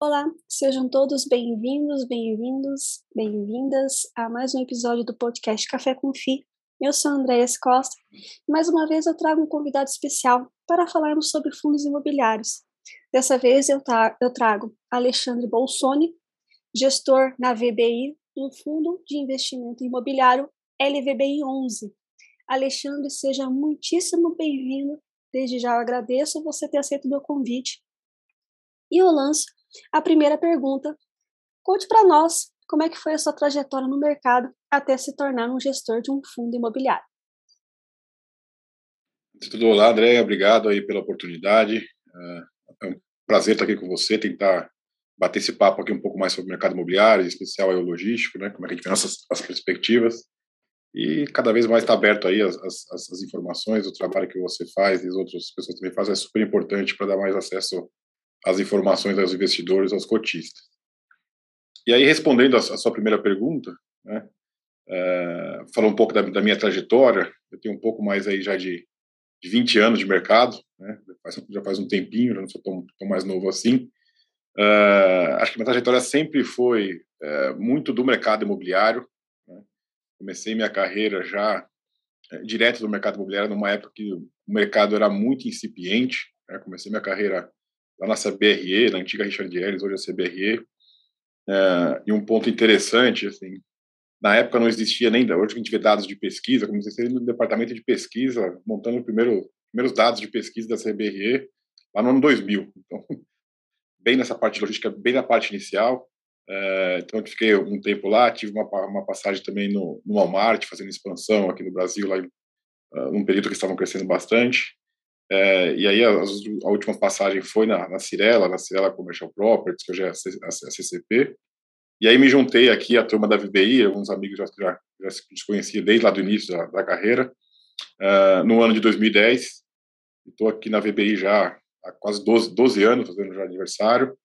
Olá, sejam todos bem-vindos, bem-vindos, bem-vindas a mais um episódio do podcast Café com Fi. Eu sou a Andréa Costa e mais uma vez eu trago um convidado especial para falarmos sobre fundos imobiliários. Dessa vez eu, eu trago Alexandre Bolsoni, gestor na VBI do Fundo de Investimento Imobiliário LVBI 11. Alexandre, seja muitíssimo bem-vindo. Desde já eu agradeço você ter aceito o meu convite. E eu lanço a primeira pergunta: conte para nós como é que foi a sua trajetória no mercado até se tornar um gestor de um fundo imobiliário. Tudo olá, André, obrigado aí pela oportunidade. É, é um prazer estar aqui com você, tentar bater esse papo aqui um pouco mais sobre o mercado imobiliário, em especial aí o logístico, né? Como é que a gente vê nossas as perspectivas e cada vez mais está aberto aí as, as, as, informações, o trabalho que você faz e as outras pessoas também fazem é super importante para dar mais acesso as informações aos investidores, aos cotistas. E aí, respondendo a, sua primeira pergunta, né, é, um pouco da, da, minha trajetória, eu tenho um pouco mais aí já de, de 20 anos de mercado, né, já faz um tempinho, já não sou tão, tão mais novo assim. Uh, acho que minha trajetória sempre foi uh, muito do mercado imobiliário. Né? Comecei minha carreira já direto do mercado imobiliário, numa época que o mercado era muito incipiente. Né? Comecei minha carreira lá na CBRE, na antiga Richard Ellis, hoje a CBRE. É, e um ponto interessante, assim, na época não existia nem, hoje a gente vê dados de pesquisa, como comecei no departamento de pesquisa, montando os primeiro, primeiros dados de pesquisa da CBRE, lá no ano 2000. Então, bem nessa parte logística, bem na parte inicial. É, então, eu fiquei um tempo lá, tive uma, uma passagem também no, no Walmart, fazendo expansão aqui no Brasil, lá em, uh, num período que estavam crescendo bastante. É, e aí a, a, última passagem foi na, na Cirela, na Cirela Commercial Properties, que hoje é a, CCP. E aí me juntei aqui à turma da VBI, alguns amigos já, já, já se conhecia desde lá do início da, da carreira, uh, no ano de 2010. Estou aqui na VBI já há quase 12, 12 anos, fazendo já aniversário,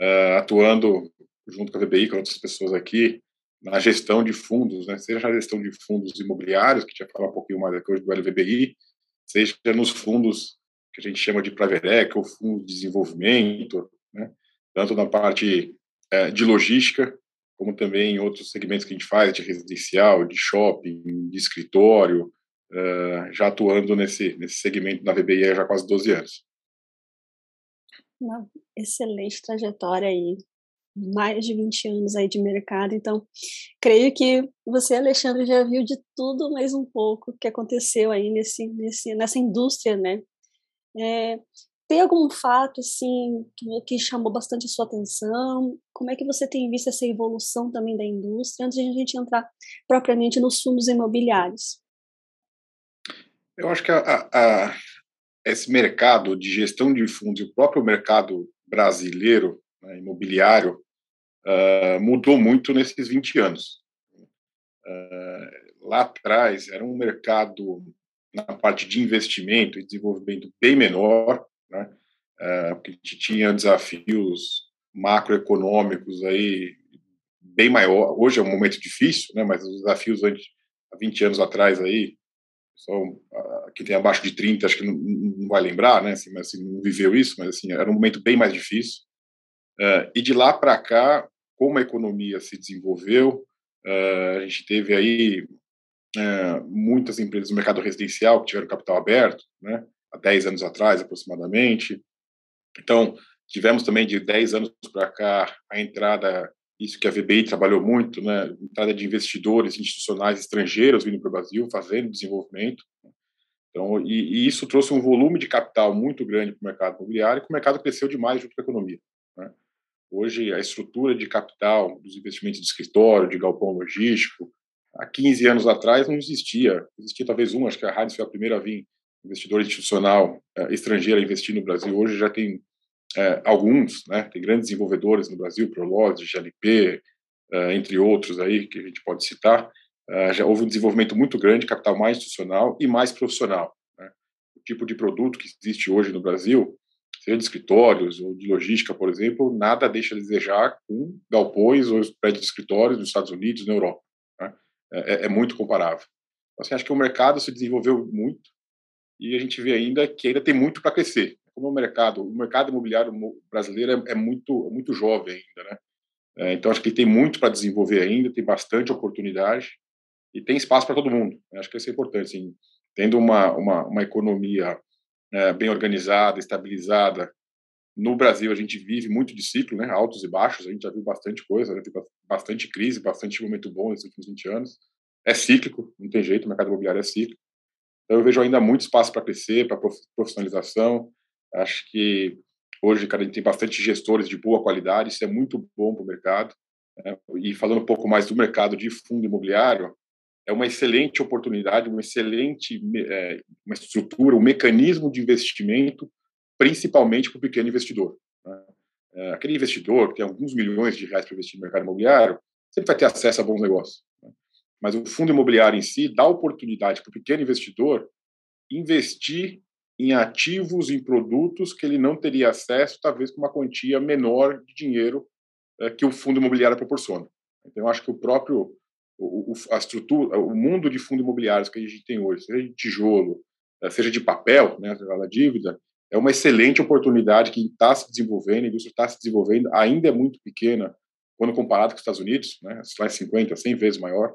uh, atuando junto com a VBI, com outras pessoas aqui, na gestão de fundos, né, seja na gestão de fundos imobiliários, que a gente vai falar um pouquinho mais aqui hoje do LVBI, seja nos fundos que a gente chama de Praverec, ou fundos de desenvolvimento, né? tanto na parte é, de logística, como também em outros segmentos que a gente faz, de residencial, de shopping, de escritório, uh, já atuando nesse, nesse segmento na VBI há quase 12 anos. Uma excelente trajetória aí, mais de 20 anos aí de mercado, então creio que você, Alexandre, já viu de tudo mais um pouco que aconteceu aí nesse, nesse, nessa indústria, né? É, tem algum fato, assim, que, chamou bastante a sua atenção? Como é que você tem visto essa evolução também da indústria, antes de a gente entrar propriamente nos fundos imobiliários? Eu acho que a, a, esse mercado de gestão de fundos, o próprio mercado brasileiro né, imobiliário, uh, mudou muito nesses 20 anos. Uh, lá atrás era um mercado na parte de investimento e desenvolvimento bem menor, né? Uh, porque a gente tinha desafios macroeconômicos aí bem maior. Hoje é um momento difícil, né? Mas os desafios antes, há 20 anos atrás aí, só quem tem abaixo de 30 acho que não, não vai lembrar, né? Assim, mas assim, não viveu isso, mas assim era um momento bem mais difícil. Uh, e de lá para cá, como a economia se desenvolveu, uh, a gente teve aí uh, muitas empresas do mercado residencial que tiveram capital aberto, né, há 10 anos atrás aproximadamente. Então, tivemos também de 10 anos para cá a entrada, isso que a VBI trabalhou muito, né, entrada de investidores institucionais estrangeiros vindo para o Brasil, fazendo desenvolvimento. Então, e, e, isso trouxe um volume de capital muito grande para o mercado imobiliário, e o mercado cresceu demais junto com a economia. Hoje, a estrutura de capital dos investimentos de escritório, de galpão logístico, há 15 anos atrás não existia. Existia talvez um, acho que a Heinz foi a primeira a vir, investidor institucional eh, estrangeiro a investir no Brasil. Hoje já tem eh, alguns, né? tem grandes desenvolvedores no Brasil, Prolog, GLP, eh, entre outros aí que a gente pode citar. já houve um desenvolvimento muito grande, capital mais institucional e mais profissional. Né? O tipo de produto que existe hoje no Brasil seja escritórios ou de logística, por exemplo, nada deixa a desejar com galpões ou prédios de escritórios nos Estados Unidos, na Europa. Né? É, é, é, muito comparável. Então, assim, acho que o mercado se desenvolveu muito e a gente vê ainda que ainda tem muito para crescer. como o mercado, o mercado imobiliário brasileiro é, é muito, muito jovem ainda, né? É, então, acho que tem muito para desenvolver ainda, tem bastante oportunidade e tem espaço para todo mundo. Acho que isso é importante. Assim, tendo uma, uma, uma economia é, bem organizada, estabilizada, no Brasil a gente vive muito de ciclo, né? altos e baixos, a gente já viu bastante coisa, né? tem bastante crise, bastante momento bom nesses últimos 20 anos. É cíclico, não tem jeito, o mercado imobiliário é cíclico. Então, eu vejo ainda muito espaço para crescer, para profissionalização. Acho que Hoje, cara, a gente tem bastante gestores de boa qualidade, isso é muito bom para o mercado. Né? E falando um pouco mais do mercado de fundo imobiliário, é uma excelente oportunidade, uma excelente é, uma estrutura, um mecanismo de investimento, principalmente para o pequeno investidor. Né? É, aquele investidor que tem alguns milhões de reais para investir no mercado imobiliário, sempre vai ter acesso a bons negócios. Né? Mas o fundo imobiliário em si dá oportunidade para o pequeno investidor investir em ativos, em produtos que ele não teria acesso, talvez com uma quantia menor de dinheiro é, que o fundo imobiliário proporciona. Então, eu acho que o próprio o, a estrutura, o mundo de fundos imobiliários que a gente tem hoje, seja de tijolo, eh, seja de papel, né, a dívida, é uma excelente oportunidade que está se desenvolvendo, a indústria está se desenvolvendo, ainda é muito pequena quando comparado com os Estados Unidos, né, lá 50, 100 vezes maior.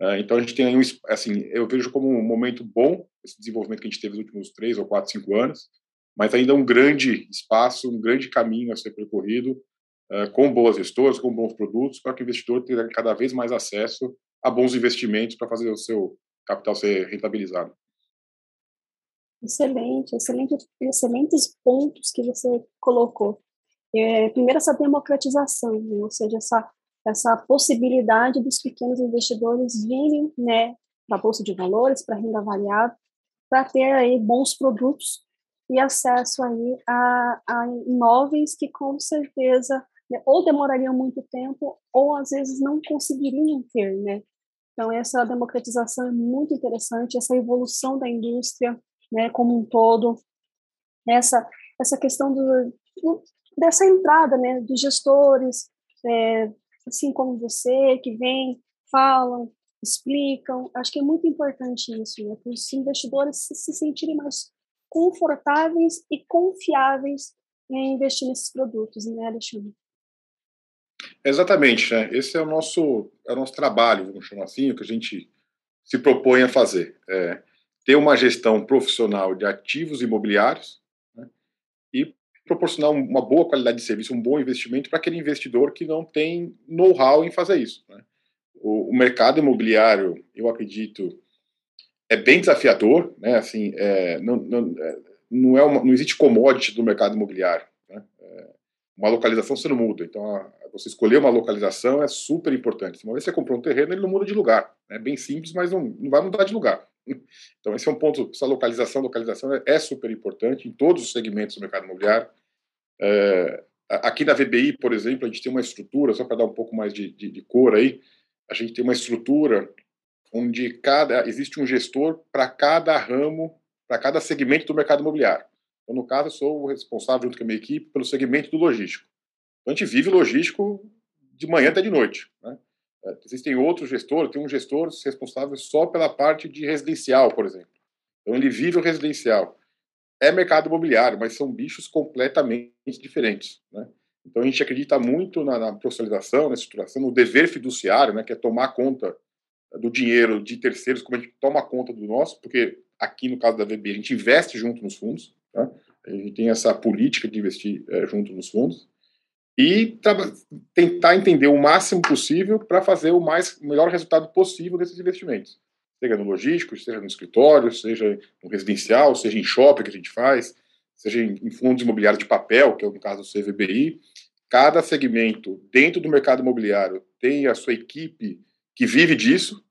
Uh, então a gente tem aí um, assim, eu vejo como um momento bom esse desenvolvimento que a gente teve nos últimos três ou quatro, cinco anos, mas ainda um grande espaço, um grande caminho a ser percorrido, com boas gestoras, com bons produtos, para que o investidor tenha cada vez mais acesso a bons investimentos para fazer o seu capital ser rentabilizado. Excelente, excelente, excelentes pontos que você colocou. É, primeiro, essa democratização, né? ou seja, essa, essa possibilidade dos pequenos investidores virem né, para a Bolsa de Valores, para a renda variável, para ter aí bons produtos e acesso aí a, a imóveis que com certeza né, ou demorariam muito tempo ou às vezes não conseguiriam ter, né? Então essa democratização é muito interessante, essa evolução da indústria, né, como um todo, essa essa questão do, dessa entrada, né, dos gestores, é, assim como você que vem, falam, explicam. Acho que é muito importante isso, né? Para os investidores se, se sentirem mais confortáveis e confiáveis em investir nesses produtos, né, Alexandre? Exatamente, né? Esse é o nosso, é o nosso trabalho, vamos chamar assim, o que a gente se propõe a fazer. É ter uma gestão profissional de ativos imobiliários né? e proporcionar uma boa qualidade de serviço, um bom investimento para aquele investidor que não tem know-how em fazer isso. Né? o, o, mercado imobiliário, eu acredito, é bem desafiador, né? Assim, é, não, não, é, não, é uma, não existe commodity do mercado imobiliário. Né? É, uma localização você não muda. Então, a, você escolher uma localização é super importante. Uma vez que você comprou um terreno, ele não muda de lugar. É bem simples, mas não, não vai mudar de lugar. Então, esse é um ponto. Essa localização, localização é, é super importante em todos os segmentos do mercado imobiliário. É, aqui na VBI, por exemplo, a gente tem uma estrutura, só para dar um pouco mais de, de, de cor aí, a gente tem uma estrutura onde cada existe um gestor para cada ramo, para cada segmento do mercado imobiliário. Então, no caso, eu sou o responsável, junto com a minha equipe, pelo segmento do logístico. Então, a gente vive logístico de manhã até de noite. Né? É, existem outros gestores, tem um gestor responsável só pela parte de residencial, por exemplo. Então, ele vive o residencial. É mercado imobiliário, mas são bichos completamente diferentes. Né? Então a gente acredita muito na, na profissionalização, na estruturação, no dever fiduciário, né, que é tomar conta do dinheiro de terceiros, como a gente toma conta do nosso, porque aqui no caso da VB a gente investe junto nos fundos, tá? a gente tem essa política de investir é, junto nos fundos e tentar entender o máximo possível para fazer o mais o melhor resultado possível desses investimentos, seja no logístico, seja no escritório, seja no residencial, seja em shopping que a gente faz, seja em fundos imobiliários de papel, que é o caso do CVBI, cada segmento dentro do mercado imobiliário tem a sua equipe que vive disso,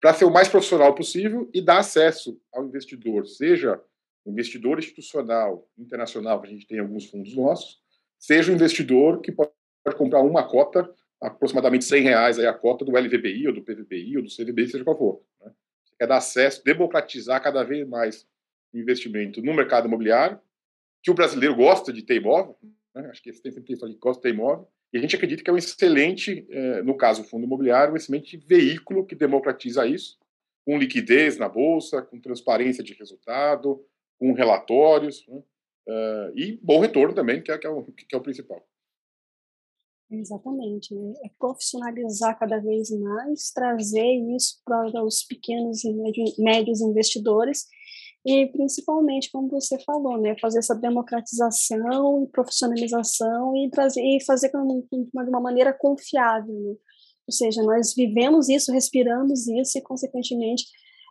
para ser o mais profissional possível e dar acesso ao investidor, seja investidor institucional, internacional, que a gente tem alguns fundos nossos, seja o investidor que pode comprar uma cota, aproximadamente 100 reais aí a cota do LVBI, ou do PVBI, ou do CVBI, seja qual for. Né? Quer dar acesso, democratizar cada vez mais o investimento no mercado imobiliário, que o brasileiro gosta de ter imóvel, né? acho que esse tem sempre que gosta de ter imóvel, e a gente acredita que é um excelente, eh, no caso o fundo imobiliário, um excelente veículo que democratiza isso, com liquidez na bolsa, com transparência de resultado, com relatórios. Né? Uh, e bom retorno também, que é, que é, o, que é o principal. Exatamente. Né? É profissionalizar cada vez mais, trazer isso para os pequenos e médios investidores e principalmente, como você falou, né, fazer essa democratização profissionalização e trazer e fazer de uma maneira confiável, né? Ou seja, nós vivemos isso, respiramos isso e, consequentemente,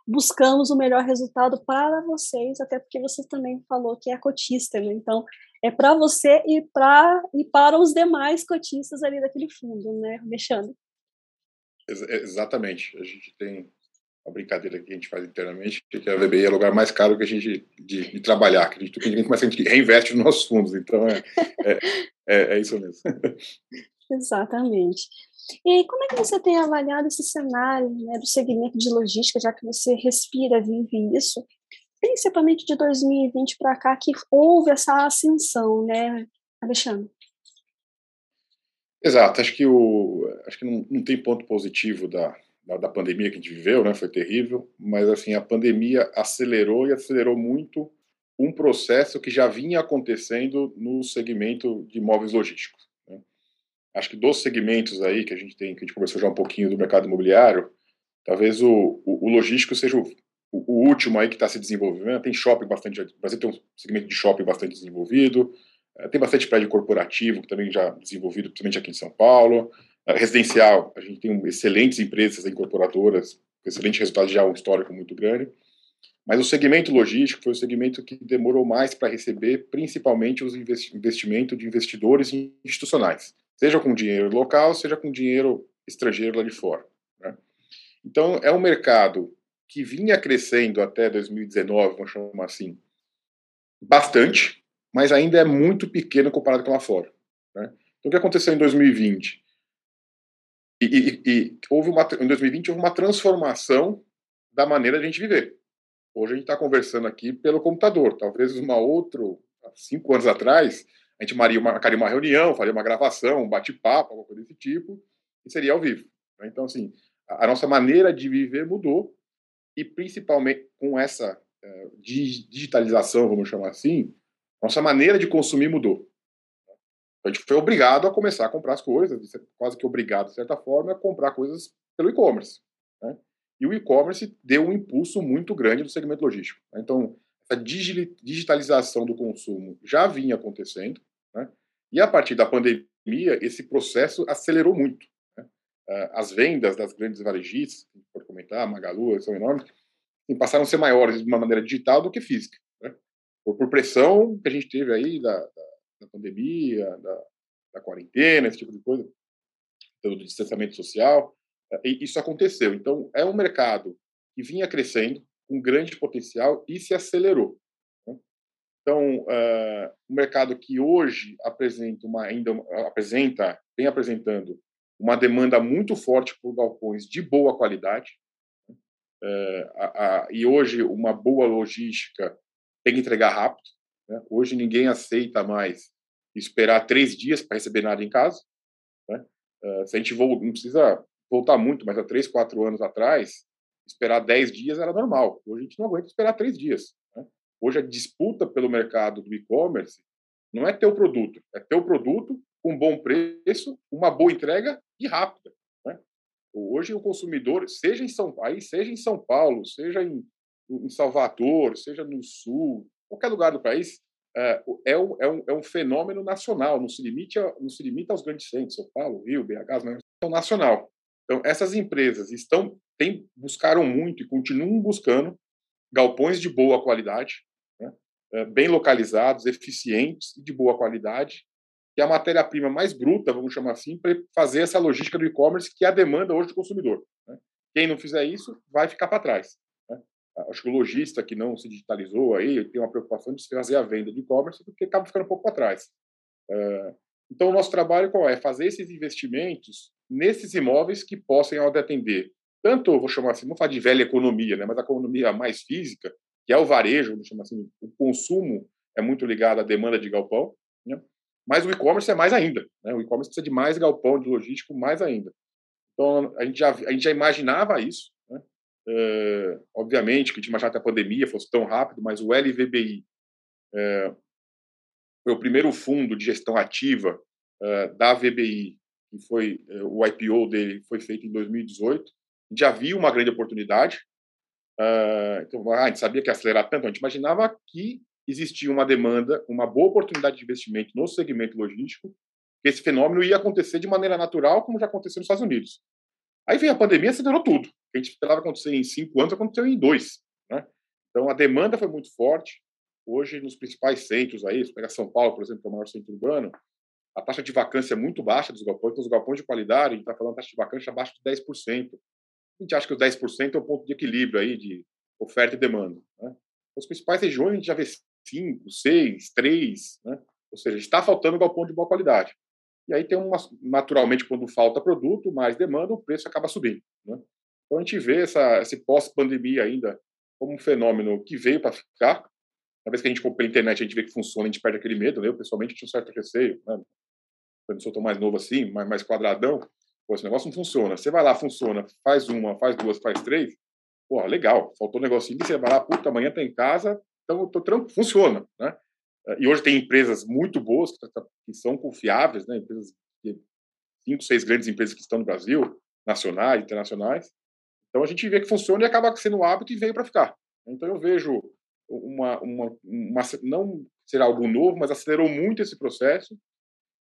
buscamos o melhor resultado para vocês, até porque você também falou que é cotista, né? Então, é para você e, pra, e para os demais cotistas ali daquele fundo, né, Alexandre? Ex exatamente. A gente tem uma brincadeira que a gente faz internamente, que a VBI é o lugar mais caro que a gente de, de trabalhar, que a gente, que a gente começa a gente reinveste nos nossos fundos. Então, é, é, é, é isso mesmo. Exatamente. E como é que você tem avaliado esse cenário né, do segmento de logística, já que você respira, vive isso, principalmente de 2020 para cá, que houve essa ascensão, né, Alexandre? Exato, acho que, o, acho que não, não tem ponto positivo da, da, da, pandemia que a gente viveu, né, foi terrível, mas assim, a pandemia acelerou e acelerou muito um processo que já vinha acontecendo no segmento de imóveis logísticos acho que dos segmentos aí que a gente tem, que a gente conversou já um pouquinho do mercado imobiliário, talvez o, o, o logístico seja o, o, último aí que está se desenvolvendo. Tem shopping bastante, o Brasil tem um segmento de shopping bastante desenvolvido, eh, tem bastante prédio corporativo que também já desenvolvido, principalmente aqui em São Paulo. Eh, residencial, a gente tem excelentes empresas incorporadoras, excelente resultado já um histórico muito grande. Mas o segmento logístico foi o segmento que demorou mais para receber, principalmente os investimentos de investidores institucionais seja com dinheiro local, seja com dinheiro estrangeiro lá de fora. Né? Então, é um mercado que vinha crescendo até 2019, vamos chamar assim, bastante, mas ainda é muito pequeno comparado com lá fora. Né? Então, o que aconteceu em 2020? E, e, e, houve uma, em 2020 houve uma transformação da maneira de a gente viver. Hoje a gente está conversando aqui pelo computador. Talvez uma outra, cinco anos atrás, a gente marcaria uma, uma reunião, faria uma gravação, um bate-papo, alguma coisa desse tipo, e seria ao vivo. Né? Então, assim, a, a, nossa maneira de viver mudou, e principalmente com essa uh, digitalização, vamos chamar assim, nossa maneira de consumir mudou. Então, a gente foi obrigado a começar a comprar as coisas, quase que obrigado, de certa forma, a comprar coisas pelo e-commerce. Né? E o e-commerce deu um impulso muito grande no segmento logístico. Né? Então, essa digitalização do consumo já vinha acontecendo, né? E a partir da pandemia, esse processo acelerou muito. Né? Ah, as vendas das grandes varejistas, pode comentar, Magalu, são enormes, passaram a ser maiores de uma maneira digital do que física. Né? Por, por, pressão que a gente teve aí da, da, da pandemia, da, da, quarentena, esse tipo de coisa, do distanciamento social, e isso aconteceu. Então, é um mercado que vinha crescendo, com grande potencial e se acelerou. Então, uh, o mercado que hoje apresenta uma, ainda apresenta, vem apresentando uma demanda muito forte por galpões de boa qualidade. Uh, a, a, e hoje uma boa logística tem que entregar rápido. Né? Hoje ninguém aceita mais esperar três dias para receber nada em casa. Né? Uh, se a gente não precisa voltar muito, mas há três, quatro anos atrás, esperar dez dias era normal. Hoje a gente não aguenta esperar três dias. Hoje a disputa pelo mercado do e-commerce não é ter o produto, é ter o produto com bom preço, uma boa entrega e rápida. Né? Hoje o consumidor, seja em São Paulo, seja em São Paulo, seja em, em Salvador, seja no Sul, qualquer lugar do país, é, é, um, é, um, é um fenômeno nacional, não se, limite a, não se limita aos grandes centros, São Paulo, Rio, BH, mas é nacional. Então, essas empresas estão, tem, buscaram muito e continuam buscando galpões de boa qualidade, bem localizados, eficientes e de boa qualidade, que é a matéria-prima mais bruta, vamos chamar assim, para fazer essa logística do e-commerce, que é a demanda hoje do consumidor. Né? Quem não fizer isso vai ficar para trás. Né? Acho que o lojista que não se digitalizou aí tem uma preocupação de fazer a venda de e-commerce, porque acaba ficando um pouco para trás. Uh, então, o nosso trabalho qual é? Fazer esses investimentos nesses imóveis que possam atender tanto, vou chamar assim, não falar de velha economia, né, mas a economia mais física, que é o varejo, vamos chamar assim, o consumo é muito ligado à demanda de galpão, né? mas o e-commerce é mais ainda. Né? O e-commerce precisa de mais galpão de logístico, mais ainda. Então, a gente já, a gente já imaginava isso. Né? Uh, obviamente que a gente imaginava que a pandemia fosse tão rápido, mas o LVBI, uh, foi o primeiro fundo de gestão ativa uh, da VBI, que foi o IPO dele foi feito em 2018. Já viu uma grande oportunidade. Uh, então, ah, a gente sabia que ia acelerar tanto, a gente imaginava que existia uma demanda, uma boa oportunidade de investimento no segmento logístico, que esse fenômeno ia acontecer de maneira natural, como já aconteceu nos Estados Unidos. Aí veio a pandemia, acelerou tudo. A gente esperava acontecer em cinco anos aconteceu em dois. Né? Então a demanda foi muito forte. Hoje, nos principais centros aí, se pegar São Paulo, por exemplo, que é o maior centro urbano, a taxa de vacância é muito baixa dos galpões. Então, os galpões de qualidade, a gente está falando taxa de vacância abaixo de 10%. A gente acha que os 10% é o ponto de equilíbrio aí de oferta e demanda. Né? As principais regiões a gente já vê 5, 6, 3, né? ou seja, está faltando galpão de boa qualidade. E aí tem uma, naturalmente, quando falta produto, mais demanda, o preço acaba subindo. Né? Então a gente vê essa, esse pós-pandemia ainda como um fenômeno que veio para ficar. Uma vez que a gente compra pela internet, a gente vê que funciona, a gente perde aquele medo. Né? Eu, pessoalmente, tinha um certo receio. Né? Quando eu sou tão mais novo assim, mais, mais quadradão, pô, esse negócio não funciona. Você vai lá, funciona, faz uma, faz duas, faz três, pô, legal, faltou um negocinho, você vai lá, puta, amanhã tá em casa, então tô tranquilo, funciona, né? E hoje tem empresas muito boas que, tá, são confiáveis, né? Empresas, cinco, seis grandes empresas que estão no Brasil, nacionais, internacionais. Então a gente vê que funciona e acaba sendo um hábito e veio para ficar. Então eu vejo uma, uma, uma, não será algo novo, mas acelerou muito esse processo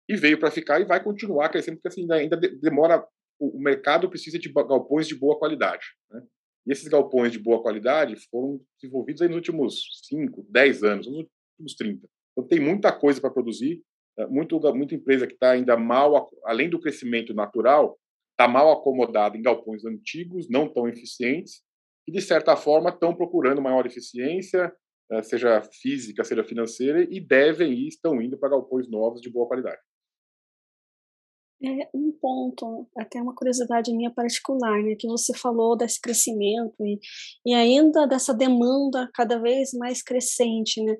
e veio para ficar e vai continuar crescendo porque assim ainda demora o mercado precisa de galpões de boa qualidade. Né? E esses galpões de boa qualidade foram desenvolvidos nos últimos 5, 10 anos, nos últimos 30. Então tem muita coisa para produzir, é, muito, muita empresa que está ainda mal, além do crescimento natural, está mal acomodada em galpões antigos, não tão eficientes, e de certa forma estão procurando maior eficiência, é, seja física, seja financeira, e devem ir, estão indo para galpões novos de boa qualidade. É um ponto, até uma curiosidade minha particular, né, que você falou desse crescimento e, e ainda dessa demanda cada vez mais crescente, né?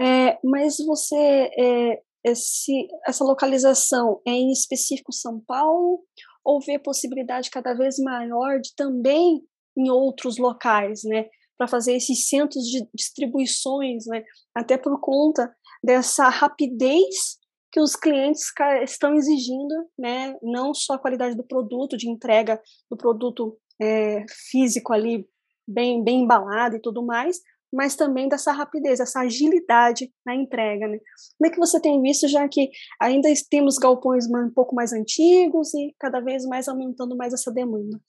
É, mas você, é, esse, essa localização é em específico São Paulo ou vê possibilidade cada vez maior de também em outros locais, né? Para fazer esses centros de distribuições, né? Até por conta dessa rapidez que os clientes estão exigindo, né, não só a qualidade do produto, de entrega do produto é, físico ali, bem, bem embalado e tudo mais, mas também dessa rapidez, essa agilidade na entrega. Né? Como é que você tem visto, já que ainda temos galpões um pouco mais antigos e cada vez mais aumentando mais essa demanda?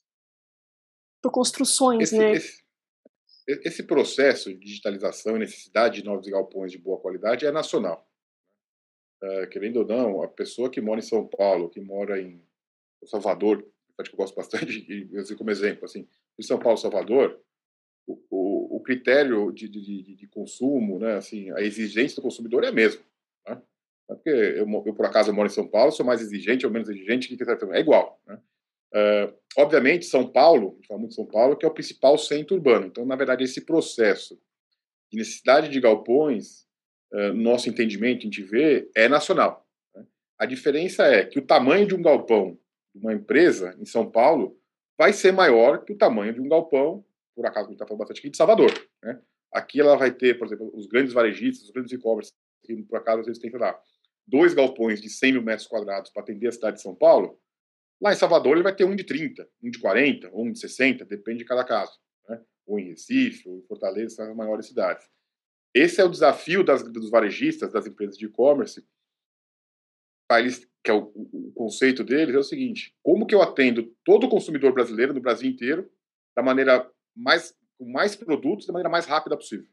Por construções, esse, né? Esse, esse processo de digitalização e necessidade de novos galpões de boa qualidade é nacional uh, querendo ou não, a pessoa que mora em São Paulo, que mora em Salvador, que eu gosto bastante, e eu como exemplo, assim, em São Paulo, Salvador, o, o, o critério de, de, de, consumo, né, assim, a exigência do consumidor é a mesma. Né? É porque eu, eu, por acaso, moro em São Paulo, sou mais exigente ou menos exigente, que é igual. Né? Uh, obviamente, São Paulo, a gente fala muito de São Paulo, que é o principal centro urbano. Então, na verdade, esse processo de necessidade de galpões nosso entendimento, a gente vê, é nacional. Né? A diferença é que o tamanho de um galpão de uma empresa em São Paulo vai ser maior que o tamanho de um galpão, por acaso a gente está falando bastante aqui, de Salvador. Né? Aqui ela vai ter, por exemplo, os grandes varejistas, os grandes e-commerce, que por acaso vezes tem, sei lá, dois galpões de 100 mil metros quadrados para atender a cidade de São Paulo, lá em Salvador ele vai ter um de 30, um de 40, um de 60, depende de cada caso. Né? Ou em Recife, ou em Fortaleza, são as maiores cidades. Esse é o desafio das, dos varejistas, das empresas de e-commerce, que é o, o, conceito deles, é o seguinte: como que eu atendo todo o consumidor brasileiro no Brasil inteiro da maneira mais com mais produtos da maneira mais rápida possível?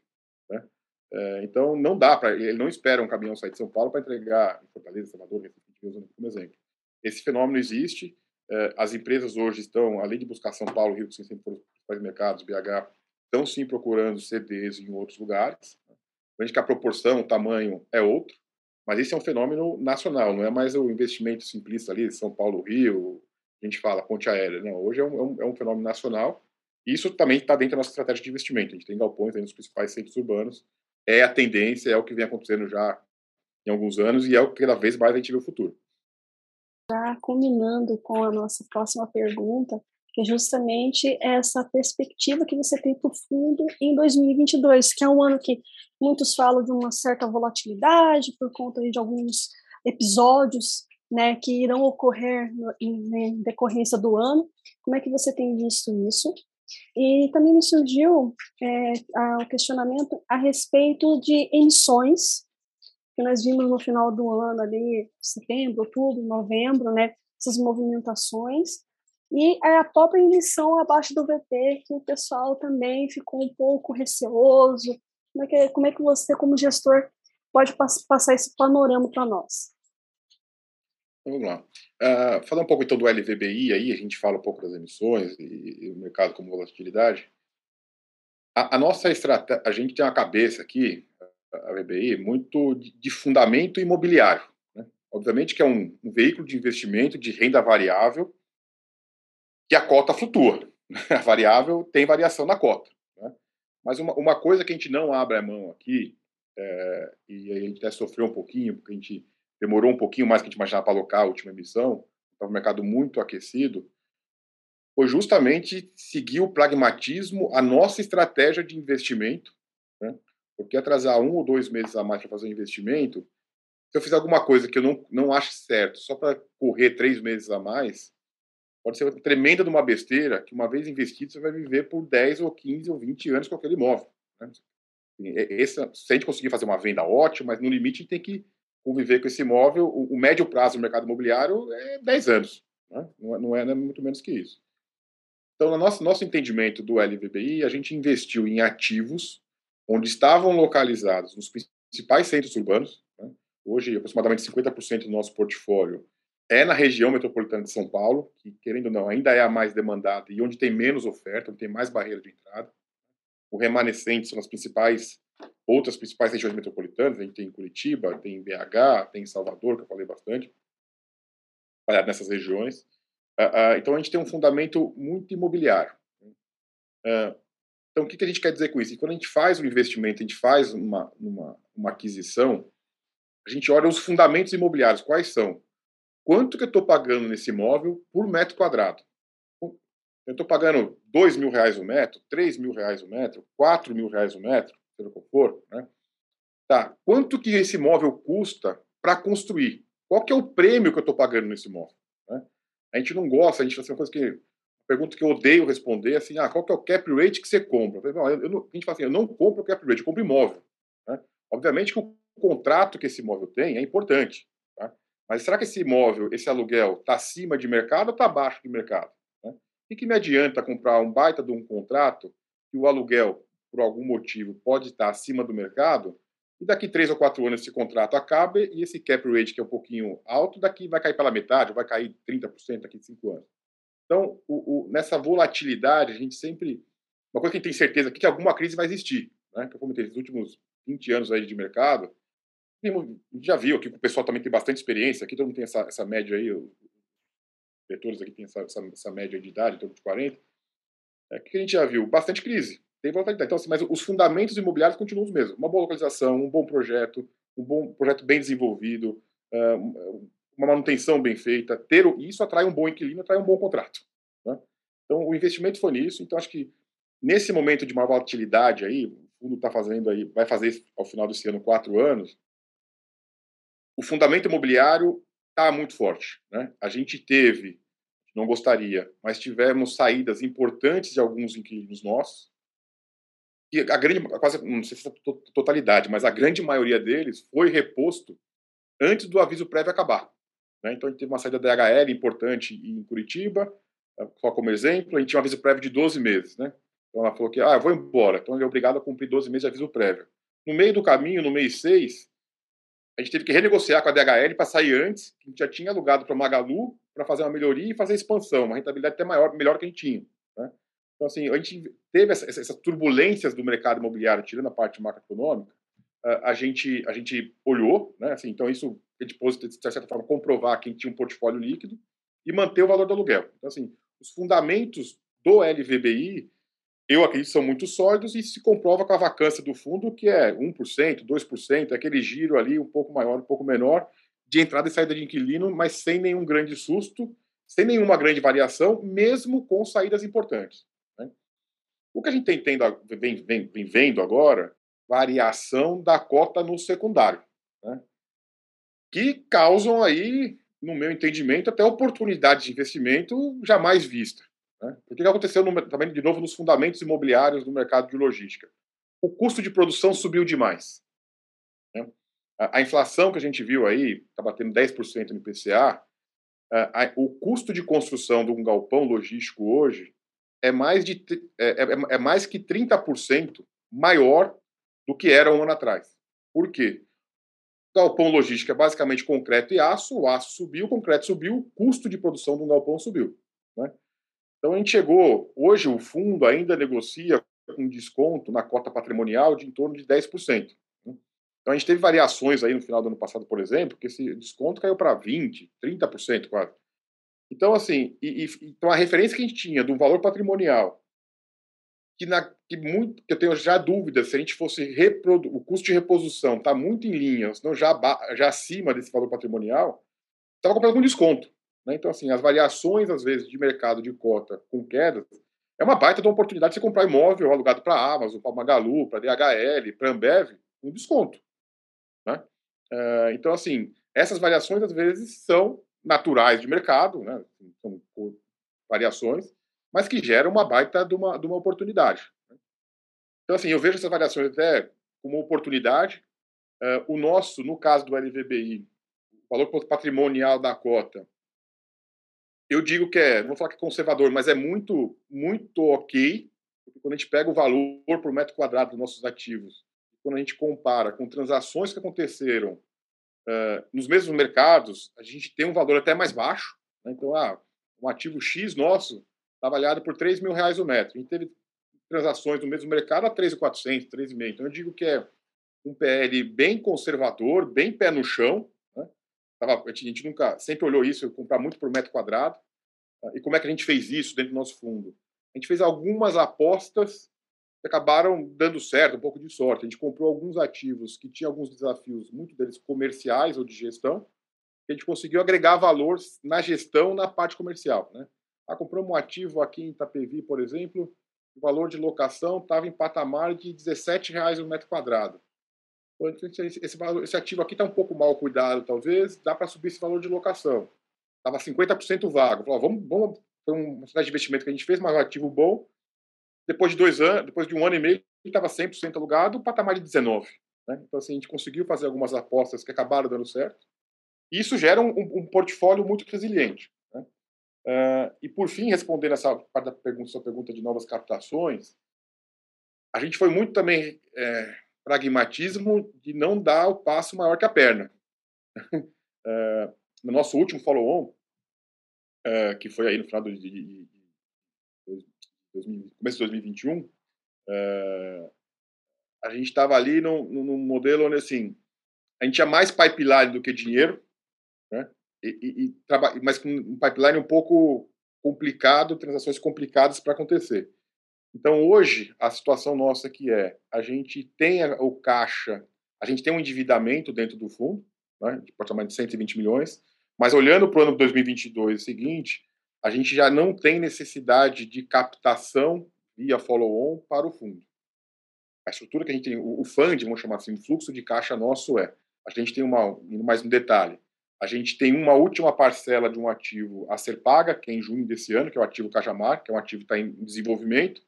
Né? É, então não dá para ele não espera um caminhão sair de São Paulo para entregar em Fortaleza, Salvador, usando como exemplo. Esse fenômeno existe. É, as empresas hoje estão, além de buscar São Paulo, Rio, que sempre foram os mercados, BH, estão sim procurando CDs em outros lugares. Veja que a proporção, o tamanho é outro, mas esse é um fenômeno nacional, não é mais o investimento simplista ali, São Paulo, Rio, a gente fala ponte aérea. Não, hoje é um, é um, é fenômeno nacional. E isso também está dentro da nossa estratégia de investimento. A gente tem galpões aí nos principais centros urbanos. É a tendência, é o que vem acontecendo já em alguns anos e é o que cada vez mais a gente vê o futuro. Já combinando com a nossa próxima pergunta, é justamente essa perspectiva que você tem para o fundo em 2022, que é um ano que muitos falam de uma certa volatilidade por conta de alguns episódios né, que irão ocorrer no, em, né, em, decorrência do ano. Como é que você tem visto isso? E também me surgiu é, o questionamento a respeito de emissões, que nós vimos no final do ano, ali, setembro, outubro, novembro, né, essas movimentações, e a própria emissão abaixo do VP, que o pessoal também ficou um pouco receoso. Como é que, como é que você, como gestor, pode passar esse panorama para nós? Vamos lá. Uh, falar um pouco então do LVBI, aí a gente fala um pouco das emissões e, e o mercado como volatilidade. A, a, nossa estratégia, a gente tem uma cabeça aqui, a VBI, muito de, de fundamento imobiliário. Né? Obviamente que é um, um veículo de investimento de renda variável que a cota flutua. A variável tem variação na cota. Né? Mas uma, uma, coisa que a gente não abre a mão aqui, é, e a gente até sofreu um pouquinho, porque a gente demorou um pouquinho mais que a gente imaginava para alocar a última emissão, estava o mercado muito aquecido, foi justamente seguir o pragmatismo, a nossa estratégia de investimento, né? porque atrasar um ou dois meses a mais para fazer um investimento, se eu fizer alguma coisa que eu não, não acho certo, só para correr três meses a mais, pode ser uma tremenda de uma besteira que, uma vez investido, você vai viver por 10 ou 15 ou 20 anos com aquele imóvel. Né? Esse, se a gente conseguir fazer uma venda ótima, mas no limite tem que conviver com esse imóvel. O, o médio prazo do mercado imobiliário é 10 anos, né? não, é, não, é, não, é, muito menos que isso. Então, no nosso, nosso entendimento do LVBI, a gente investiu em ativos onde estavam localizados nos principais centros urbanos. Né? Hoje, aproximadamente 50% do nosso portfólio é na região metropolitana de São Paulo, que, querendo ou não, ainda é a mais demandada e onde tem menos oferta, onde tem mais barreira de entrada. O remanescente são as principais, outras principais regiões metropolitanas, a gente tem em Curitiba, tem em BH, tem em Salvador, que eu falei bastante, nessas regiões. Uh, uh, então, a gente tem um fundamento muito imobiliário. Uh, então, o que a gente quer dizer com isso? E quando a gente faz um investimento, a gente faz uma, uma, uma aquisição, a gente olha os fundamentos imobiliários, quais são? Quanto que eu estou pagando nesse imóvel por metro quadrado. Eu estou pagando dois mil reais o metro, três mil reais o metro, quatro mil reais o metro, seja o que for, né? Tá, quanto que esse imóvel custa para construir? Qual que é o prêmio que eu estou pagando nesse imóvel? Né? A gente não gosta, a gente faz uma coisa que pergunta que eu odeio responder assim, ah, qual que é o cap rate que você compra? Eu, eu, eu, a gente fala assim, eu não compro cap rate, eu compro imóvel. Né? Obviamente que o contrato que esse imóvel tem é importante, mas será que esse imóvel, esse aluguel, está acima de mercado ou está abaixo de mercado? Né? O que me adianta comprar um baita de um contrato que o aluguel, por algum motivo, pode estar acima do mercado e daqui três ou quatro anos esse contrato acaba e esse cap rate, que é um pouquinho alto, daqui vai cair pela metade, vai cair 30% daqui cinco anos. Então, o, o, nessa volatilidade, a gente sempre. Uma coisa que a gente tem certeza é que alguma crise vai existir. Né? Que eu comentei, nos últimos 20 anos aí de mercado, já viu aqui que o pessoal também tem bastante experiência, aqui todo mundo tem essa, essa média aí, os diretores aqui tem essa, essa, essa média de idade, torno de 40. É, o que a gente já viu? Bastante crise, tem volatilidade. Então, assim, mas os fundamentos imobiliários continuam os mesmos. Uma boa localização, um bom projeto, um bom projeto bem desenvolvido, uma manutenção bem feita, ter isso atrai um bom inquilino, atrai um bom contrato. Né? Então, o investimento foi nisso. Então, acho que nesse momento de uma volatilidade aí, o fundo está fazendo aí, vai fazer ao final desse ano quatro anos, o fundamento imobiliário está muito forte. Né? A gente teve, não gostaria, mas tivemos saídas importantes de alguns inquilinos nossos. E a grande, quase, não sei se é a totalidade, mas a grande maioria deles foi reposto antes do aviso prévio acabar. Né? Então, a gente teve uma saída da DHL importante em Curitiba, só como exemplo, a gente tinha um aviso prévio de 12 meses. Né? Então, ela falou que, ah, eu vou embora. Então, ele é obrigado a cumprir 12 meses de aviso prévio. No meio do caminho, no mês 6, a gente teve que renegociar com a DHL para sair antes, que a gente já tinha alugado para o Magalu para fazer uma melhoria e fazer expansão, uma rentabilidade até maior, melhor que a gente tinha. Né? Então, assim, a gente teve essa, essas turbulências do mercado imobiliário, tirando a parte macroeconômica, a gente, a gente olhou, né? Assim, então isso a gente de certa forma, comprovar que a gente tinha um portfólio líquido e manter o valor do aluguel. Então, assim, os fundamentos do LVBI eu acredito que são muito sólidos e se comprova com a vacância do fundo, que é 1%, 2%, aquele giro ali um pouco maior, um pouco menor, de entrada e saída de inquilino, mas sem nenhum grande susto, sem nenhuma grande variação, mesmo com saídas importantes. Né? O que a gente tem tendo, vem, vem, vem vendo agora, variação da cota no secundário, né? que causam aí, no meu entendimento, até oportunidades de investimento jamais vista. Né? Que aconteceu no, também, de novo, nos fundamentos imobiliários do mercado de logística? O custo de produção subiu demais. Né? A, a, inflação que a gente viu aí, está batendo 10% no IPCA, a, a, o custo de construção de um galpão logístico hoje é mais, de, é, é, é mais que 30% maior do que era um ano atrás. Por quê? Galpão logístico é basicamente concreto e aço, o aço subiu, o concreto subiu, o custo de produção de um galpão subiu. Né? Então a gente chegou, hoje o fundo ainda negocia com desconto na cota patrimonial de em torno de 10%. Né? Então a gente teve variações aí no final do ano passado, por exemplo, que esse desconto caiu para 20%, 30% quase. Então, assim, e, e, então a referência que a gente tinha um valor patrimonial, que, na, que, muito, que eu tenho já dúvidas se a gente fosse reprodu, o custo de reposição está muito em linha, se não já, já acima desse valor patrimonial, estava comprando com desconto. Né? Então, assim, as variações, às vezes, de mercado de cota com quedas, é uma baita de uma oportunidade de você comprar imóvel alugado para a Amazon, para Magalu, para DHL, para Ambev, com desconto. Né? Uh, então, assim, essas variações, às vezes, são naturais de mercado, né? são variações, mas que geram uma baita de uma, de uma oportunidade. Né? Então, assim, eu vejo essas variações até como oportunidade. Uh, o nosso, no caso do LVBI, o valor patrimonial da cota, eu digo que é, vou falar que é conservador, mas é muito, muito ok, porque quando a gente pega o valor por metro quadrado dos nossos ativos, quando a gente compara com transações que aconteceram uh, nos mesmos mercados, a gente tem um valor até mais baixo. Né? Então, ah, um ativo X nosso está avaliado por 3 mil reais o metro. A gente teve transações no mesmo mercado a 3.400, 3,5. Então, eu digo que é um PL bem conservador, bem pé no chão, Tava, a gente nunca, sempre olhou isso, comprar muito por metro quadrado. Tá? E como é que a gente fez isso dentro do nosso fundo? A gente fez algumas apostas que acabaram dando certo, um pouco de sorte. A gente comprou alguns ativos que tinham alguns desafios, muitos deles comerciais ou de gestão, que a gente conseguiu agregar valor na gestão, na parte comercial. Né? Ah, compramos um ativo aqui em Itapevi, por exemplo, o valor de locação estava em patamar de R$ reais o metro quadrado. Esse, valor, esse ativo aqui está um pouco mal cuidado, talvez, dá para subir esse valor de locação. Estava 50% vago. Falei, vamos, vamos, foi uma cidade de investimento que a gente fez, mas um ativo bom. Depois de dois anos, depois de um ano e meio, estava 100% alugado, patamar de 19. Né? Então, assim, a gente conseguiu fazer algumas apostas que acabaram dando certo. E isso gera um, um portfólio muito resiliente. Né? Uh, e, por fim, respondendo essa parte da pergunta, sua pergunta de novas captações, a gente foi muito também... É, pragmatismo de não dar o passo maior que a perna. uh, no nosso último follow-on, uh, que foi aí no final de, de, de, de começo de 2021, uh, é, a gente estava ali num, num, modelo onde assim a gente tinha mais pipeline do que dinheiro, né? E, e, e mas com um pipeline um pouco complicado, transações complicadas para acontecer. Então, hoje, a situação nossa aqui é, a gente tem o caixa, a gente tem um endividamento dentro do fundo, né, de de 120 milhões, mas olhando para o ano 2022 seguinte, a gente já não tem necessidade de captação via follow-on para o fundo. A estrutura que a gente tem, o fund, vamos chamar assim, o fluxo de caixa nosso é, a gente tem uma, indo mais um detalhe, a gente tem uma última parcela de um ativo a ser paga, que é em junho desse ano, que é o ativo Cajamar, que é um ativo que está em desenvolvimento,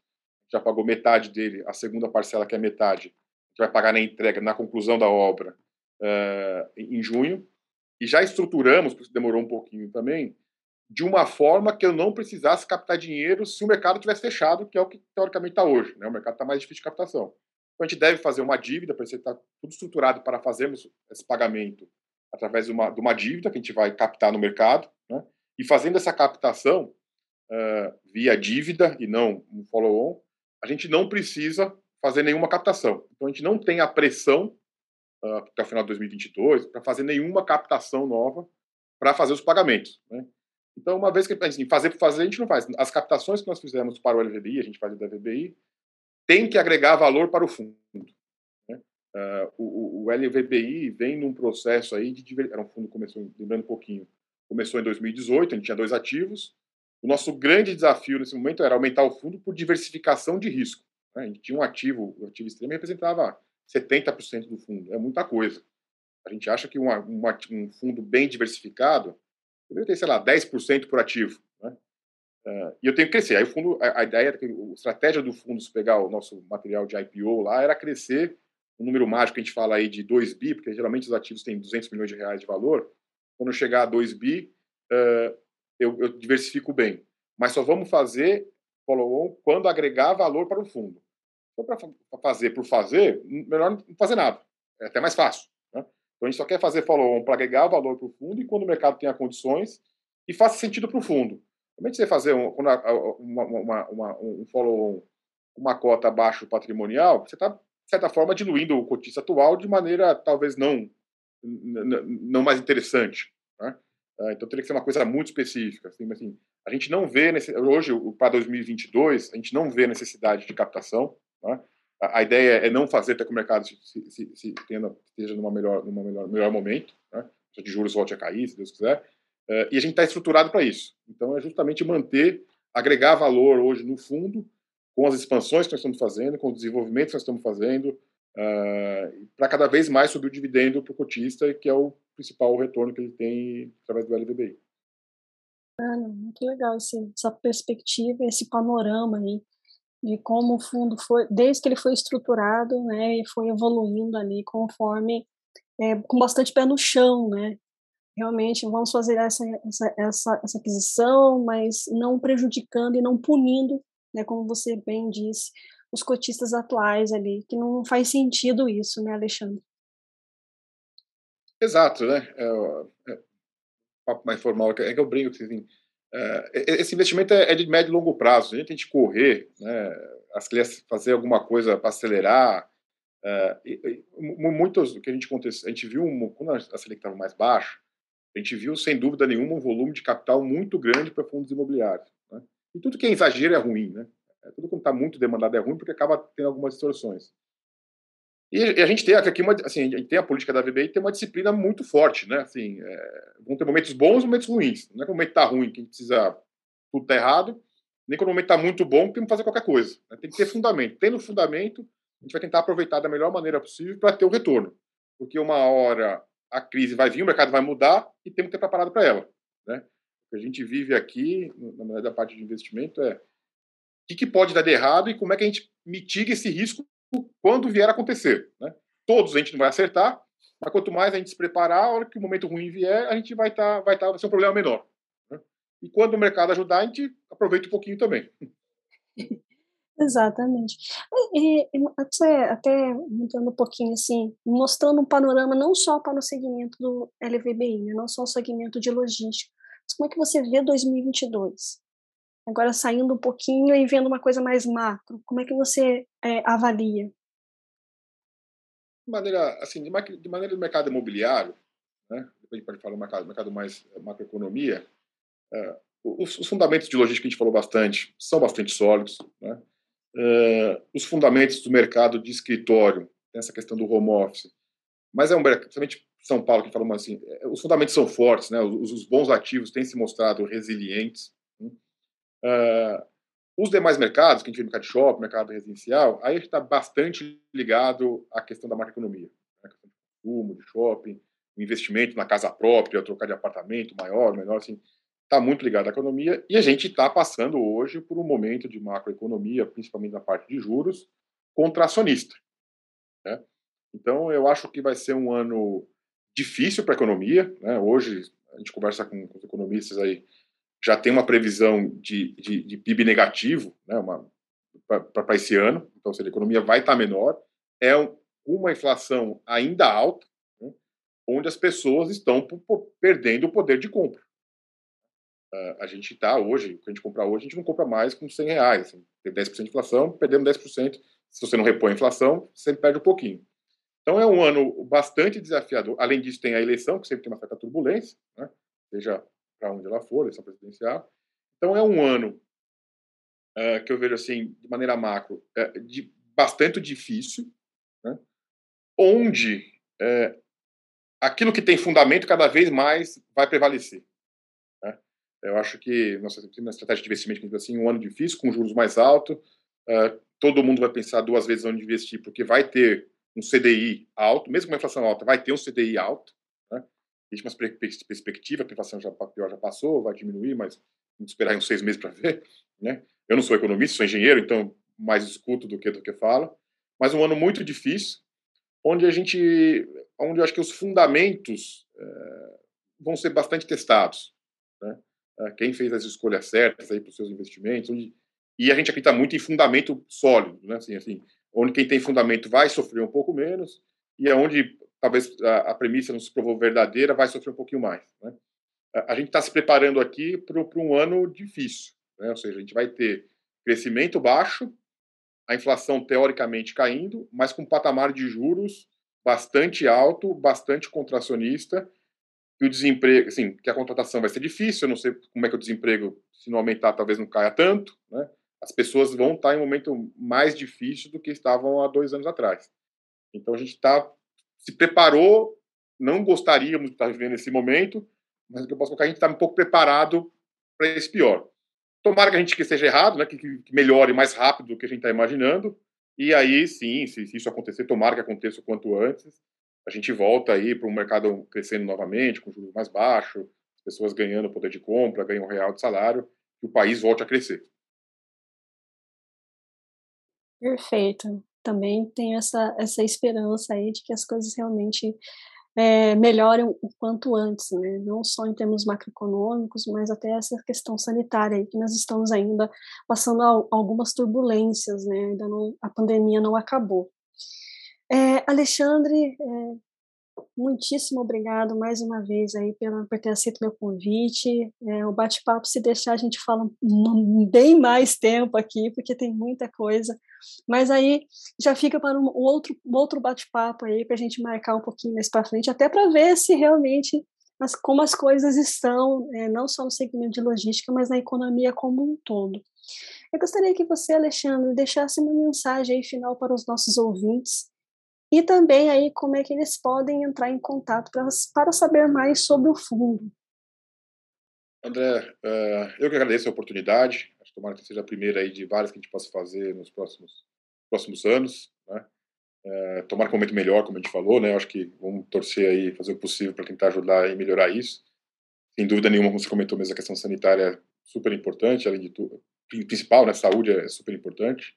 já pagou metade dele, a segunda parcela, que é metade, que vai pagar na entrega, na conclusão da obra, uh, em junho. E já estruturamos, porque demorou um pouquinho também, de uma forma que eu não precisasse captar dinheiro se o mercado tivesse fechado, que é o que teoricamente está hoje. Né? O mercado está mais difícil de captação. Então a gente deve fazer uma dívida, para estar tudo estruturado para fazermos esse pagamento através de uma, de uma dívida que a gente vai captar no mercado. Né? E fazendo essa captação uh, via dívida e não um follow-on, a gente não precisa fazer nenhuma captação. Então, a gente não tem a pressão uh, até o final de 2022 para fazer nenhuma captação nova para fazer os pagamentos. Né? Então, uma vez que assim, fazer por fazer, a gente não faz. As captações que nós fizemos para o LVBI, a gente faz da VBI, tem que agregar valor para o fundo. Né? Uh, o, o, LVBI vem num processo aí de era um fundo começou lembrando um pouquinho. começou em 2018, a gente tinha dois ativos. O nosso grande desafio nesse momento era aumentar o fundo por diversificação de risco. Né? A gente tinha um ativo, o ativo extremo representava 70% do fundo, é muita coisa. A gente acha que uma, uma, um fundo bem diversificado deveria ter, sei lá, 10% por ativo. Né? Uh, e eu tenho que crescer. Aí o fundo, a, a ideia, a estratégia do fundo, se pegar o nosso material de IPO lá, era crescer um número mágico que a gente fala aí de 2 bi, porque geralmente os ativos têm 200 milhões de reais de valor. Quando chegar a 2 bi, uh, eu, eu, diversifico bem. Mas só vamos fazer follow-on quando agregar valor para o fundo. Então, para fazer por fazer, melhor não fazer nada. É até mais fácil. Né? Então, a gente só quer fazer follow-on para agregar valor para o fundo e quando o mercado tenha condições e faça sentido para o fundo. Realmente você fazer um, uma, uma, uma, um follow-on uma cota abaixo patrimonial, você está, de certa forma, diluindo o cotista atual de maneira talvez não, não mais interessante. Ah, então teria que ser uma coisa muito específica. Assim, assim, a gente não vê, hoje, para 2022, a gente não vê necessidade de captação. Né? A, a, ideia é não fazer até que o mercado se, se, se, se esteja numa melhor, numa melhor, melhor momento, né? de juros volte a cair, se Deus quiser. Uh, e a gente está estruturado para isso. Então, é justamente manter, agregar valor hoje no fundo, com as expansões que nós estamos fazendo, com os desenvolvimentos que nós estamos fazendo, uh, para cada vez mais subir o dividendo para o cotista, que é o principal retorno que ele tem através do LVBI. Ah, muito legal esse, essa perspectiva, esse panorama aí de como o fundo foi, desde que ele foi estruturado, né, e foi evoluindo ali conforme, é, com bastante pé no chão, né, realmente vamos fazer essa, essa, essa, essa aquisição, mas não prejudicando e não punindo, né, como você bem disse, os cotistas atuais ali, que não faz sentido isso, né, Alexandre? Exato, né? É, é, papo mais formal, é que eu brinco assim, é, esse investimento é, é, de médio e longo prazo. A gente tem que correr, né, fazer alguma coisa para acelerar. É, e, muitos que a gente aconteceu, a gente viu quando a Selic estava mais baixa, a gente viu sem dúvida nenhuma um volume de capital muito grande para fundos imobiliários. Né? E tudo que é exagero é ruim, né? É, tudo que está muito demandado é ruim porque acaba tendo algumas distorções. E a gente tem aqui uma, assim, a gente tem a política da VBI tem uma disciplina muito forte, né? Assim, é, vão ter momentos bons e momentos ruins. Não é que o momento está ruim que a gente precisa tudo tá errado, nem quando o momento está muito bom que tem que fazer qualquer coisa. Né? Tem que ter fundamento. Tendo fundamento, a gente vai tentar aproveitar da melhor maneira possível para ter o retorno, porque uma hora a crise vai vir, o mercado vai mudar e temos que estar preparado para ela, né? Que a gente vive aqui, na maneira da parte de investimento, é o que, que pode dar de errado e como é que a gente mitiga esse risco quando vier acontecer. Né? Todos a gente não vai acertar, mas quanto mais a gente se preparar, a hora que o momento ruim vier, a gente vai estar, tá, vai estar, tá, vai ser um problema menor. Né? E quando o mercado ajudar, a gente aproveita um pouquinho também. Exatamente. E, e, até, até entrando um pouquinho assim, mostrando um panorama não só para o segmento do LVBI, né, não só o segmento de logística, mas como é que você vê 2022? Agora saindo um pouquinho e vendo uma coisa mais macro, como é que você é, avalia? De maneira, assim, de, de maneira do mercado imobiliário, né? depois a gente pode falar do mercado, mercado mais eh, macroeconomia, uh, os, os, fundamentos de logística que a gente falou bastante são bastante sólidos. Né? Uh, os fundamentos do mercado de escritório, essa questão do home office, mas é um principalmente São Paulo que falamos assim, os fundamentos são fortes, né? Os, os bons ativos têm se mostrado resilientes. Uh, os demais mercados, que a gente vê mercado de shopping, mercado residencial, aí está bastante ligado à questão da macroeconomia. Né? de consumo, de shopping, investimento na casa própria, trocar de apartamento maior, menor, assim, está muito ligado à economia. E a gente está passando hoje por um momento de macroeconomia, principalmente na parte de juros, contracionista. Né? Então, eu acho que vai ser um ano difícil para a economia. Né? Hoje, a gente conversa com, com os economistas aí, já tem uma previsão de, de, de PIB negativo né, para esse ano, então se a economia vai estar menor, é uma inflação ainda alta, né, onde as pessoas estão perdendo o poder de compra. Uh, a gente está hoje, o que a gente compra hoje, a gente não compra mais com 100 reais. Assim, tem 10% de inflação, perdendo 10%. Se você não repõe a inflação, você perde um pouquinho. Então é um ano bastante desafiador. Além disso, tem a eleição, que sempre tem uma certa turbulência, né? seja para onde ela for, eleição presidencial. Então, é um ano uh, que eu vejo assim, de maneira macro, uh, de bastante difícil, né? onde uh, aquilo que tem fundamento cada vez mais vai prevalecer. Eu acho que nossa uma estratégia de investimento, assim, um ano difícil, com juros mais altos, todo mundo vai pensar duas vezes onde investir, porque vai ter um CDI alto, mesmo com uma inflação alta, vai ter um CDI alto. Existe uma perspectiva, a inflação já, pior já passou, vai diminuir, mas vamos esperar uns seis meses para ver. Né? Eu não sou economista, sou engenheiro, então mais escuto do que do que falo. Mas um ano muito difícil, onde a gente, onde eu acho que os fundamentos é, vão ser bastante testados. Né? Eh, quem fez as escolhas certas aí para os seus investimentos, onde, e a gente acredita muito em fundamento sólido, né? Assim, assim, onde quem tem fundamento vai sofrer um pouco menos e é onde talvez a, a premissa não se provou verdadeira vai sofrer um pouquinho mais. Né? A, a gente está se preparando aqui para um ano difícil, né? ou seja, a gente vai ter crescimento baixo, a inflação teoricamente caindo, mas com um patamar de juros bastante alto, bastante contracionista, e o desemprego, assim, que a contratação vai ser difícil, eu não sei como é que o desemprego, se não aumentar, talvez não caia tanto, né? As pessoas vão estar em um momento mais difícil do que estavam há dois anos atrás. Então a gente está se preparou, não gostaríamos de estar vivendo esse momento, mas o que eu posso colocar, a gente está um pouco preparado para esse pior. Tomara que a gente que esteja errado, né, que, que melhore mais rápido do que a gente está imaginando, e aí sim, se, se, isso acontecer, tomara que aconteça o quanto antes, a gente volta aí para um mercado crescendo novamente, com juros mais baixos, as pessoas ganhando poder de compra, ganham real de salário, e o país volte a crescer. Perfeito. Também tenho essa, essa esperança aí de que as coisas realmente é, melhorem o quanto antes, né? não só em termos macroeconômicos, mas até essa questão sanitária aí, que nós estamos ainda passando algumas turbulências, né? ainda não, a pandemia não acabou. É, Alexandre, é, muitíssimo obrigado mais uma vez aí pela, por ter aceito meu convite. É, o bate-papo, se deixar, a gente fala bem mais tempo aqui, porque tem muita coisa. Mas aí já fica para um outro, um outro bate-papo aí para a gente marcar um pouquinho mais para frente, até para ver se realmente as, como as coisas estão, é, não só no segmento de logística, mas na economia como um todo. Eu gostaria que você, Alexandre, deixasse uma mensagem aí final para os nossos ouvintes e também aí como é que eles podem entrar em contato pra, para saber mais sobre o fundo. André, uh, eu que agradeço a oportunidade. Acho que tomara que seja a primeira aí de várias que a gente possa fazer nos próximos, próximos anos. Né? Uh, tomara que um momento melhor, como a gente falou. Né? Acho que vamos torcer aí, fazer o possível para tentar ajudar e melhorar isso. Sem dúvida nenhuma, como você comentou mesmo, a questão sanitária é super importante, além de tudo. Principal, né? Saúde é super importante.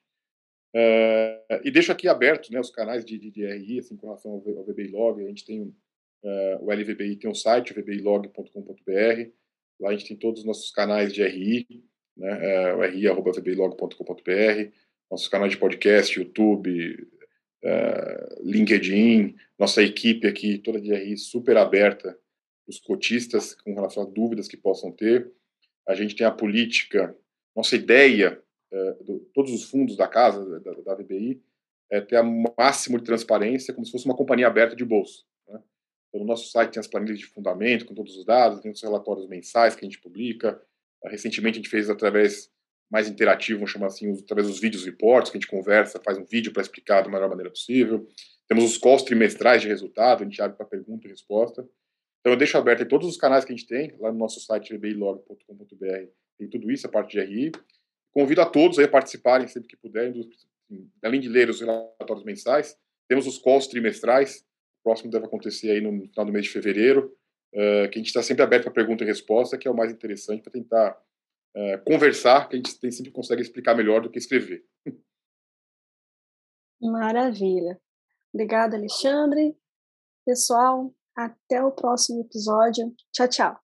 Uh, e deixo aqui aberto né, os canais de, de, de RI, assim, com relação ao, ao VBI Log. A gente tem uh, o LVBI, tem um site, vbilog.com.br. Lá a gente tem todos os nossos canais de RI, né, uh, ri.vbilog.com.br, nossos canais de podcast, YouTube, uh, LinkedIn, nossa equipe aqui, toda de RI, super aberta os cotistas com relação a dúvidas que possam ter. A gente tem a política, nossa ideia é, do, todos os fundos da casa, da, da VBI, é ter o máximo de transparência, como se fosse uma companhia aberta de bolsa. Né? Então, no nosso site tem as planilhas de fundamento, com todos os dados, tem os relatórios mensais que a gente publica. Recentemente, a gente fez através mais interativo, vamos chamar assim, através dos vídeos reports, que a gente conversa, faz um vídeo para explicar da melhor maneira possível. Temos os calls trimestrais de resultado, a gente abre para pergunta e resposta. Então, eu deixo aberto em todos os canais que a gente tem, lá no nosso site vbilog.com.br, tem tudo isso, a parte de RI. Convido a todos a participarem sempre que puderem, além de ler os relatórios mensais, temos os calls trimestrais, o próximo deve acontecer aí no final do mês de fevereiro, uh, que a gente está sempre aberto para pergunta e resposta, que é o mais interessante para tentar uh, conversar, que a gente tem, sempre consegue explicar melhor do que escrever. Maravilha. Obrigada, Alexandre. Pessoal, até o próximo episódio. Tchau, tchau.